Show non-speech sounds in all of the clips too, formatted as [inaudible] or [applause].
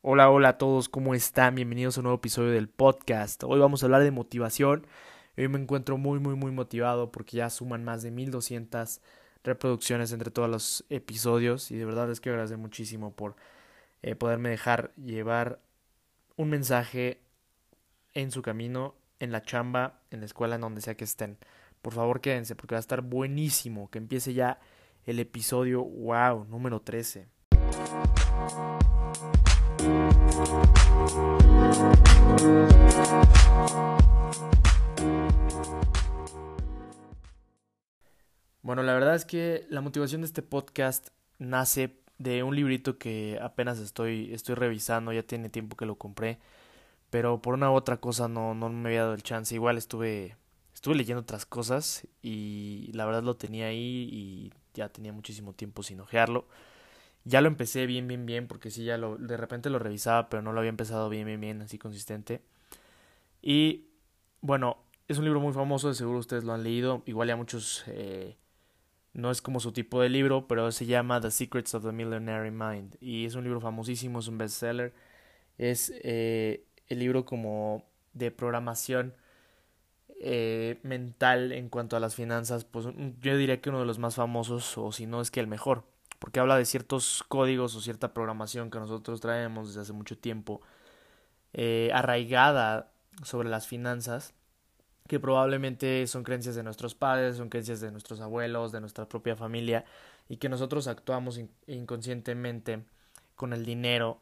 Hola, hola a todos, ¿cómo están? Bienvenidos a un nuevo episodio del podcast. Hoy vamos a hablar de motivación. Hoy me encuentro muy, muy, muy motivado porque ya suman más de 1200 reproducciones entre todos los episodios y de verdad les quiero agradecer muchísimo por eh, poderme dejar llevar un mensaje en su camino, en la chamba, en la escuela, en donde sea que estén. Por favor, quédense porque va a estar buenísimo. Que empiece ya el episodio, wow, número 13. Bueno, la verdad es que la motivación de este podcast nace de un librito que apenas estoy, estoy revisando, ya tiene tiempo que lo compré, pero por una u otra cosa no, no me había dado el chance. Igual estuve, estuve leyendo otras cosas y la verdad lo tenía ahí y ya tenía muchísimo tiempo sin ojearlo. Ya lo empecé bien, bien, bien, porque sí, ya lo, de repente lo revisaba, pero no lo había empezado bien, bien, bien, así consistente. Y bueno, es un libro muy famoso, de seguro ustedes lo han leído. Igual ya muchos, eh, no es como su tipo de libro, pero se llama The Secrets of the Millionaire Mind. Y es un libro famosísimo, es un bestseller. Es eh, el libro como de programación eh, mental en cuanto a las finanzas, pues yo diría que uno de los más famosos, o si no es que el mejor porque habla de ciertos códigos o cierta programación que nosotros traemos desde hace mucho tiempo, eh, arraigada sobre las finanzas, que probablemente son creencias de nuestros padres, son creencias de nuestros abuelos, de nuestra propia familia, y que nosotros actuamos inconscientemente con el dinero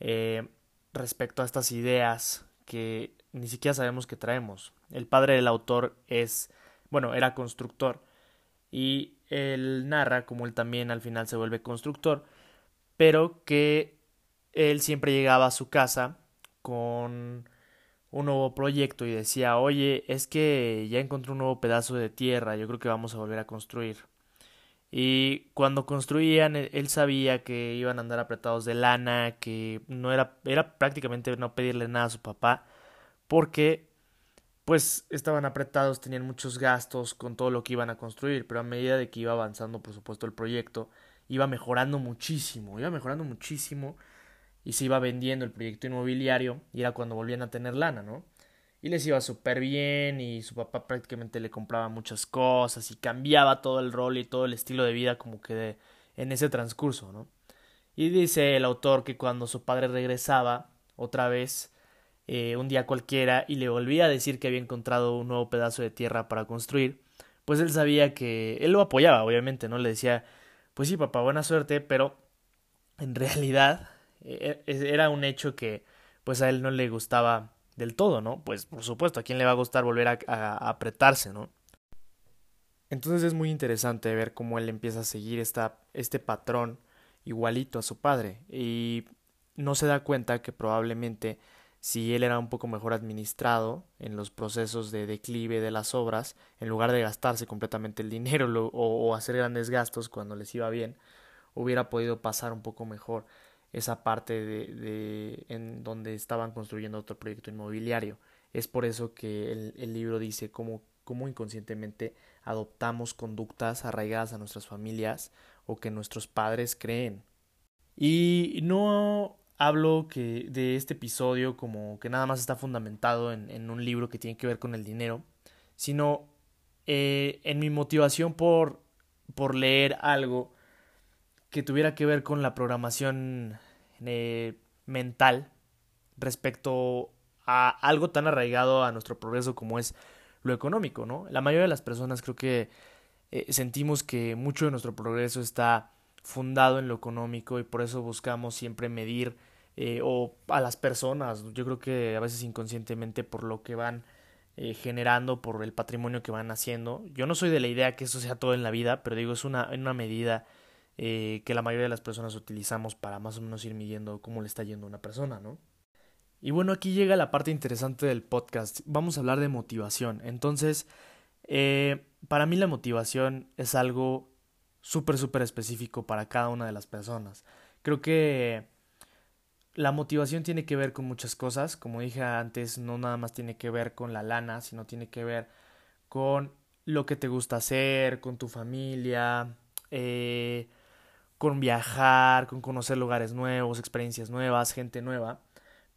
eh, respecto a estas ideas que ni siquiera sabemos que traemos. El padre del autor es, bueno, era constructor y él narra como él también al final se vuelve constructor, pero que él siempre llegaba a su casa con un nuevo proyecto y decía, oye, es que ya encontré un nuevo pedazo de tierra, yo creo que vamos a volver a construir. Y cuando construían, él sabía que iban a andar apretados de lana, que no era, era prácticamente no pedirle nada a su papá, porque pues estaban apretados, tenían muchos gastos con todo lo que iban a construir, pero a medida de que iba avanzando, por supuesto, el proyecto, iba mejorando muchísimo, iba mejorando muchísimo y se iba vendiendo el proyecto inmobiliario y era cuando volvían a tener lana, ¿no? Y les iba súper bien y su papá prácticamente le compraba muchas cosas y cambiaba todo el rol y todo el estilo de vida como que en ese transcurso, ¿no? Y dice el autor que cuando su padre regresaba otra vez eh, un día cualquiera y le volvía a decir que había encontrado un nuevo pedazo de tierra para construir, pues él sabía que él lo apoyaba, obviamente, ¿no? Le decía, pues sí, papá, buena suerte, pero en realidad eh, e, era un hecho que pues a él no le gustaba del todo, ¿no? Pues por supuesto, ¿a quién le va a gustar volver a, a apretarse, ¿no? Entonces es muy interesante ver cómo él empieza a seguir esta, este patrón igualito a su padre y no se da cuenta que probablemente si él era un poco mejor administrado en los procesos de declive de las obras, en lugar de gastarse completamente el dinero [laughs] o, hacer grandes gastos cuando les iba bien, hubiera podido pasar un poco mejor esa parte de, de en donde estaban construyendo otro proyecto inmobiliario. Es por eso que el, el libro dice cómo, cómo inconscientemente adoptamos conductas arraigadas a nuestras familias o que nuestros padres creen. Y no hablo que de este episodio como que nada más está fundamentado en, en un libro que tiene que ver con el dinero, sino eh, en mi motivación por, por leer algo que tuviera que ver con la programación eh, mental respecto a algo tan arraigado a nuestro progreso como es lo económico, ¿no? La mayoría de las personas creo que eh, sentimos que mucho de nuestro progreso está fundado en lo económico y por eso buscamos siempre medir eh, o a las personas, yo creo que a veces inconscientemente por lo que van eh, generando, por el patrimonio que van haciendo. Yo no soy de la idea que eso sea todo en la vida, pero digo, es una, una medida eh, que la mayoría de las personas utilizamos para más o menos ir midiendo cómo le está yendo a una persona, ¿no? Y bueno, aquí llega la parte interesante del podcast. Vamos a hablar de motivación. Entonces, para mí la motivación es algo súper, súper específico para cada una de las personas. Creo que la motivación tiene que ver con muchas cosas. Como dije antes, no nada más tiene que ver con la lana, sino tiene que ver con lo que te gusta hacer, con tu familia, eh, con viajar, con conocer lugares nuevos, experiencias nuevas, gente nueva.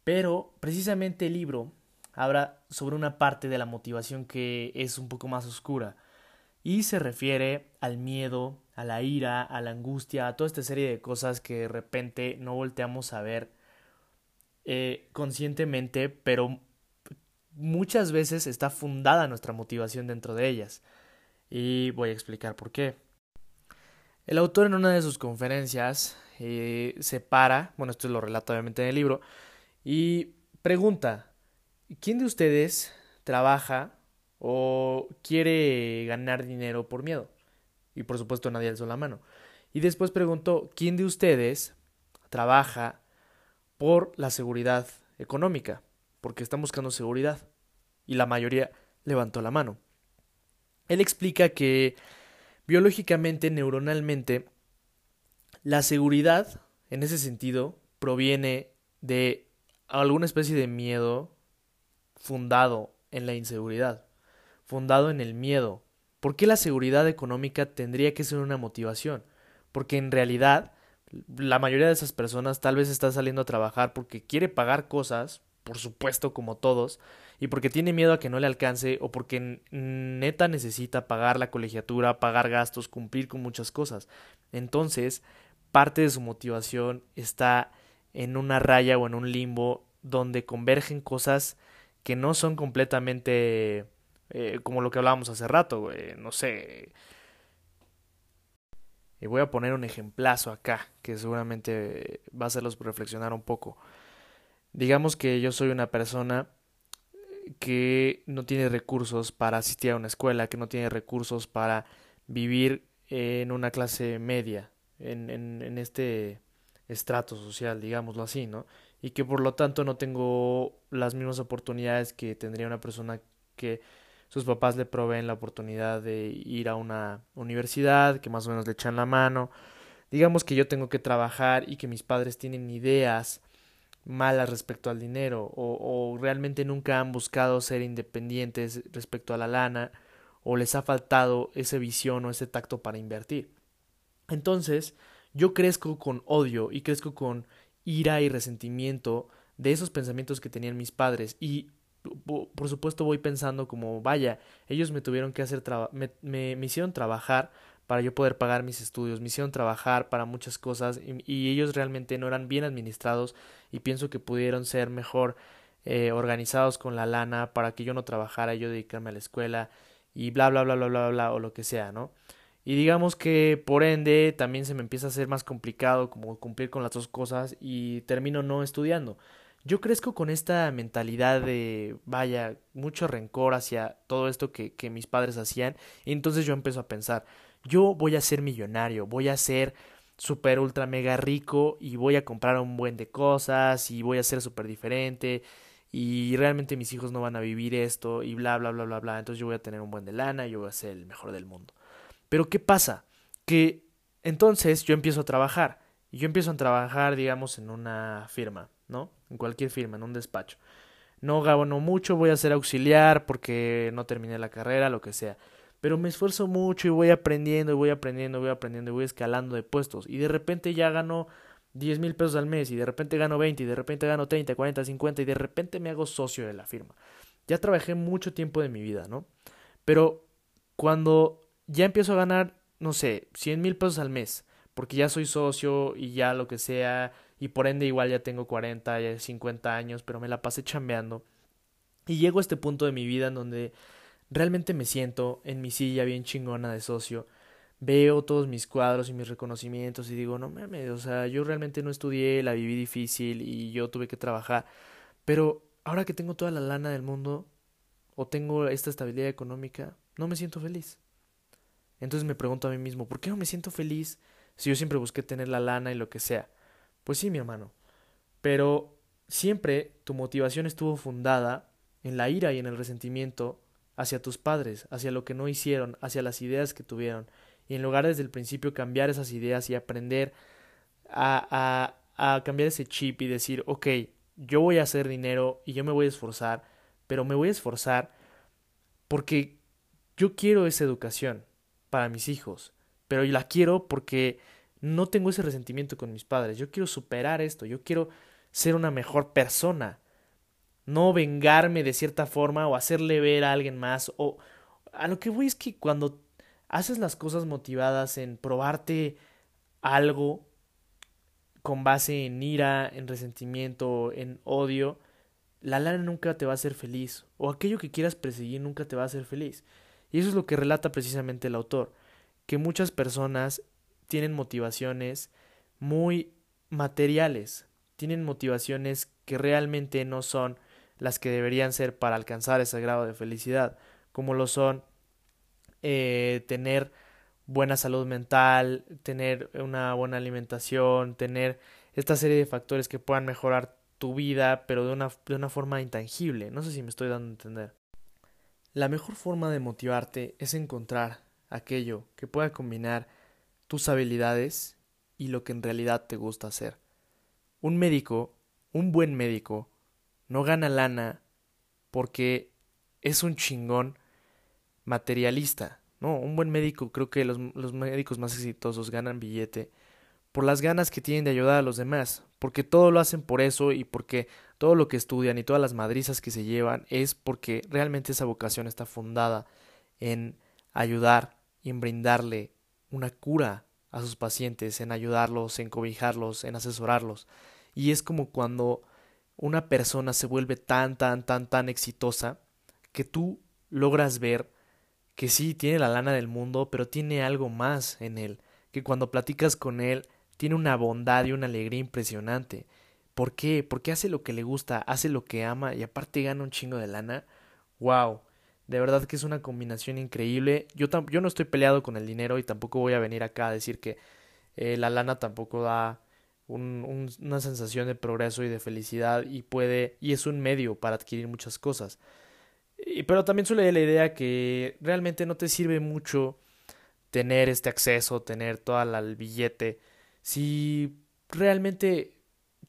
Pero precisamente el libro habla sobre una parte de la motivación que es un poco más oscura y se refiere al miedo, a la ira, a la angustia, a toda esta serie de cosas que de repente no volteamos a ver eh, conscientemente, pero muchas veces está fundada nuestra motivación dentro de ellas. Y voy a explicar por qué. El autor en una de sus conferencias eh, se para, bueno, esto lo relata obviamente en el libro, y pregunta, ¿quién de ustedes trabaja o quiere ganar dinero por miedo? Y por supuesto nadie alzó la mano. Y después preguntó, ¿quién de ustedes trabaja por la seguridad económica? Porque están buscando seguridad. Y la mayoría levantó la mano. Él explica que biológicamente, neuronalmente, la seguridad, en ese sentido, proviene de alguna especie de miedo fundado en la inseguridad, fundado en el miedo. ¿Por qué la seguridad económica tendría que ser una motivación? Porque en realidad la mayoría de esas personas tal vez está saliendo a trabajar porque quiere pagar cosas, por supuesto como todos, y porque tiene miedo a que no le alcance o porque neta necesita pagar la colegiatura, pagar gastos, cumplir con muchas cosas. Entonces, parte de su motivación está en una raya o en un limbo donde convergen cosas que no son completamente eh, como lo que hablábamos hace rato, no sé. Y voy a poner un ejemplazo acá, que seguramente va a hacerlos reflexionar un poco. Digamos que yo soy una persona que no tiene recursos para asistir a una escuela, que no tiene recursos para vivir en una clase media, en, en, en este estrato social, digámoslo así, ¿no? Y que por lo tanto no tengo las mismas oportunidades que tendría una persona que sus papás le proveen la oportunidad de ir a una universidad, que más o menos le echan la mano. Digamos que yo tengo que trabajar y que mis padres tienen ideas malas respecto al dinero o, realmente nunca han buscado ser independientes respecto a la lana o les ha faltado esa visión o ese tacto para invertir. Entonces, yo crezco con odio y crezco con ira y resentimiento de esos pensamientos que tenían mis padres y por supuesto voy pensando como vaya, ellos me tuvieron que hacer me, me, hicieron trabajar para yo poder pagar mis estudios, me hicieron trabajar para muchas cosas y, ellos realmente no eran bien administrados y pienso que pudieron ser mejor eh, organizados con la lana para que yo no trabajara, yo dedicarme a la escuela y bla bla bla bla bla bla o lo que sea, ¿no? Y digamos que por ende también se me empieza a hacer más complicado como cumplir con las dos cosas y termino no estudiando. Yo crezco con esta mentalidad de, vaya, mucho rencor hacia todo esto que, que mis padres hacían y entonces yo empiezo a pensar, yo voy a ser millonario, voy a ser super ultra mega rico y voy a comprar un buen de cosas y voy a ser súper diferente y realmente mis hijos no van a vivir esto y bla bla bla bla bla entonces yo voy a tener un buen de lana y yo voy a ser el mejor del mundo. Pero qué pasa que entonces yo empiezo a trabajar y yo empiezo a trabajar digamos en una firma no en cualquier firma en un despacho no gano mucho voy a ser auxiliar porque no terminé la carrera lo que sea pero me esfuerzo mucho y voy aprendiendo y voy aprendiendo y voy aprendiendo y voy escalando de puestos y de repente ya gano 10 mil pesos al mes y de repente gano 20 y de repente gano 30, 40, 50 y de repente me hago socio de la firma. Ya trabajé mucho tiempo de mi vida, ¿no? Pero cuando ya empiezo a ganar, no sé, 100 mil pesos al mes, porque ya soy socio y ya lo que sea, y por ende igual ya tengo 40, ya 50 años, pero me la pasé chambeando. Y llego a este punto de mi vida en donde realmente me siento en mi silla bien chingona de socio, veo todos mis cuadros y mis reconocimientos y digo, no mames, o sea, yo realmente no estudié, la viví difícil y yo tuve que trabajar, pero ahora que tengo toda la lana del mundo o tengo esta estabilidad económica, no me siento feliz. Entonces me pregunto a mí mismo, ¿por qué no me siento feliz si yo siempre busqué tener la lana y lo que sea? Pues sí, mi hermano, pero siempre tu motivación estuvo fundada en la ira y en el resentimiento hacia tus padres, hacia lo que no hicieron, hacia las ideas que tuvieron, y en lugar desde el principio cambiar esas ideas y aprender a, a, cambiar ese chip y decir, ok, yo voy a hacer dinero y yo me voy a esforzar, pero me voy a esforzar porque yo quiero esa educación para mis hijos, pero la quiero porque no tengo ese resentimiento con mis padres, yo quiero superar esto, yo quiero ser una mejor persona, no vengarme de cierta forma o hacerle ver a alguien más o a lo que voy es que cuando haces las cosas motivadas en probarte algo con base en ira, en resentimiento, en odio, la lana nunca te va a hacer feliz o aquello que quieras perseguir nunca te va a hacer feliz. Y eso es lo que relata precisamente el autor, que muchas personas tienen motivaciones muy materiales, tienen motivaciones que realmente no son las que deberían ser para alcanzar ese grado de felicidad, como lo son eh, tener buena salud mental, tener una buena alimentación, tener esta serie de factores que puedan mejorar tu vida, pero de una, de una forma intangible. No sé si me estoy dando a entender. La mejor forma de motivarte es encontrar aquello que pueda combinar tus habilidades y lo que en realidad te gusta hacer. Un médico, un buen médico, no gana lana porque es un chingón materialista. No, un buen médico, creo que los, los, médicos más exitosos ganan billete por las ganas que tienen de ayudar a los demás, porque todo lo hacen por eso y porque todo lo que estudian y todas las madrizas que se llevan es porque realmente esa vocación está fundada en ayudar y en brindarle una cura a sus pacientes, en ayudarlos, en cobijarlos, en asesorarlos. Y es como cuando una persona se vuelve tan, tan, tan, tan exitosa que tú logras ver que sí tiene la lana del mundo, pero tiene algo más en él, que cuando platicas con él tiene una bondad y una alegría impresionante. ¿Por qué? Porque hace lo que le gusta, hace lo que ama y aparte gana un chingo de lana. ¡Wow! De verdad que es una combinación increíble. Yo, yo no estoy peleado con el dinero y tampoco voy a venir acá a decir que eh, la lana tampoco da una sensación de progreso y de felicidad y puede y es un medio para adquirir muchas cosas. Y, pero también suele la idea que realmente no te sirve mucho tener este acceso, tener todo el billete, si realmente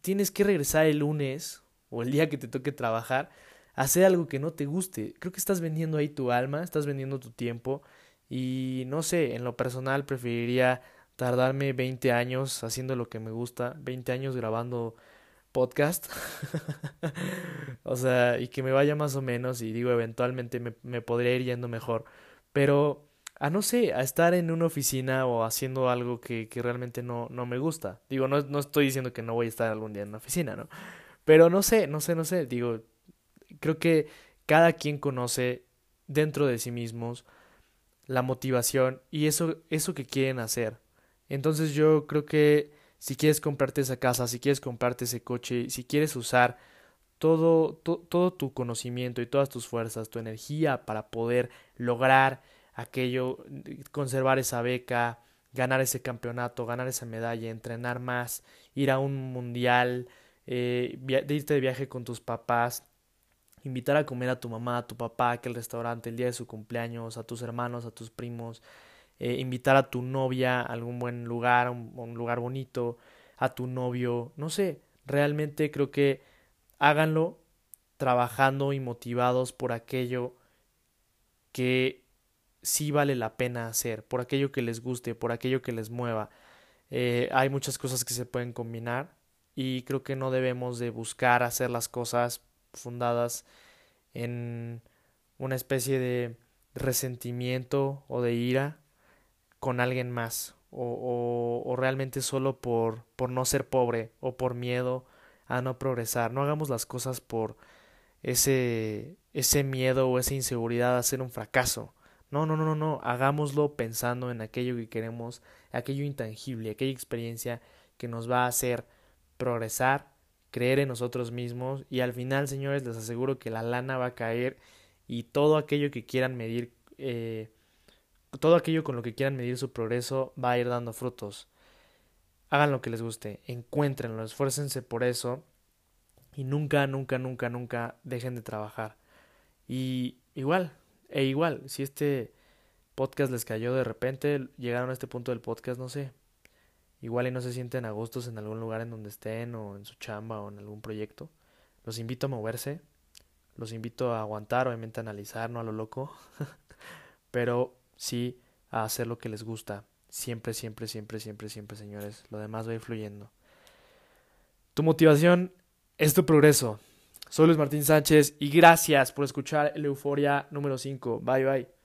tienes que regresar el lunes o el día que te toque trabajar, hacer algo que no te guste. Creo que estás vendiendo ahí tu alma, estás vendiendo tu tiempo y no sé, en lo personal preferiría tardarme 20 años haciendo lo que me gusta, 20 años grabando podcast. [laughs] o sea, y que me vaya más o menos y digo, eventualmente me, me podría ir yendo mejor. Pero a no sé, a estar en una oficina o haciendo algo que, que realmente no, no me gusta. Digo, no, no estoy diciendo que no voy a estar algún día en una oficina, ¿no? Pero no sé, no sé, no sé. Digo, creo que cada quien conoce dentro de sí mismos la motivación y eso, eso que quieren hacer. Entonces yo creo que si quieres comprarte esa casa, si quieres comprarte ese coche, si quieres usar todo, todo tu conocimiento y todas tus fuerzas, tu energía para poder lograr aquello, conservar esa beca, ganar ese campeonato, ganar esa medalla, entrenar más, ir a un mundial, eh, irte de viaje con tus papás, invitar a comer a tu mamá, a tu papá, a aquel restaurante el día de su cumpleaños, a tus hermanos, a tus primos, eh, invitar a tu novia a algún buen lugar, un, un lugar bonito, a tu novio, no sé, realmente creo que háganlo trabajando y motivados por aquello que sí vale la pena hacer, por aquello que les guste, por aquello que les mueva. Eh, hay muchas cosas que se pueden combinar y creo que no debemos de buscar hacer las cosas fundadas en una especie de resentimiento o de ira con alguien más o, o, o realmente solo por, por no ser pobre o por miedo a no progresar. No hagamos las cosas por ese, ese miedo o esa inseguridad a ser un fracaso. No, no, no, no, no, hagámoslo pensando en aquello que queremos, aquello intangible, aquella experiencia que nos va a hacer progresar, creer en nosotros mismos y al final, señores, les aseguro que la lana va a caer y todo aquello que quieran medir, eh, todo aquello con lo que quieran medir su progreso va a ir dando frutos. Hagan lo que les guste, encuéntrenlo, esfuércense por eso y nunca, nunca, nunca, nunca dejen de trabajar. Y igual, e igual, si este podcast les cayó de repente, llegaron a este punto del podcast, no sé, igual y no se sienten a gustos en algún lugar en donde estén o en su chamba o en algún proyecto, los invito a moverse, los invito a aguantar, obviamente a analizar, no a lo loco, [laughs] pero sí a hacer lo que les gusta. Siempre, siempre, siempre, siempre, siempre, señores. Lo demás va a ir fluyendo. Tu motivación es tu progreso. Soy Luis Martín Sánchez y gracias por escuchar el Euforia número 5. Bye bye.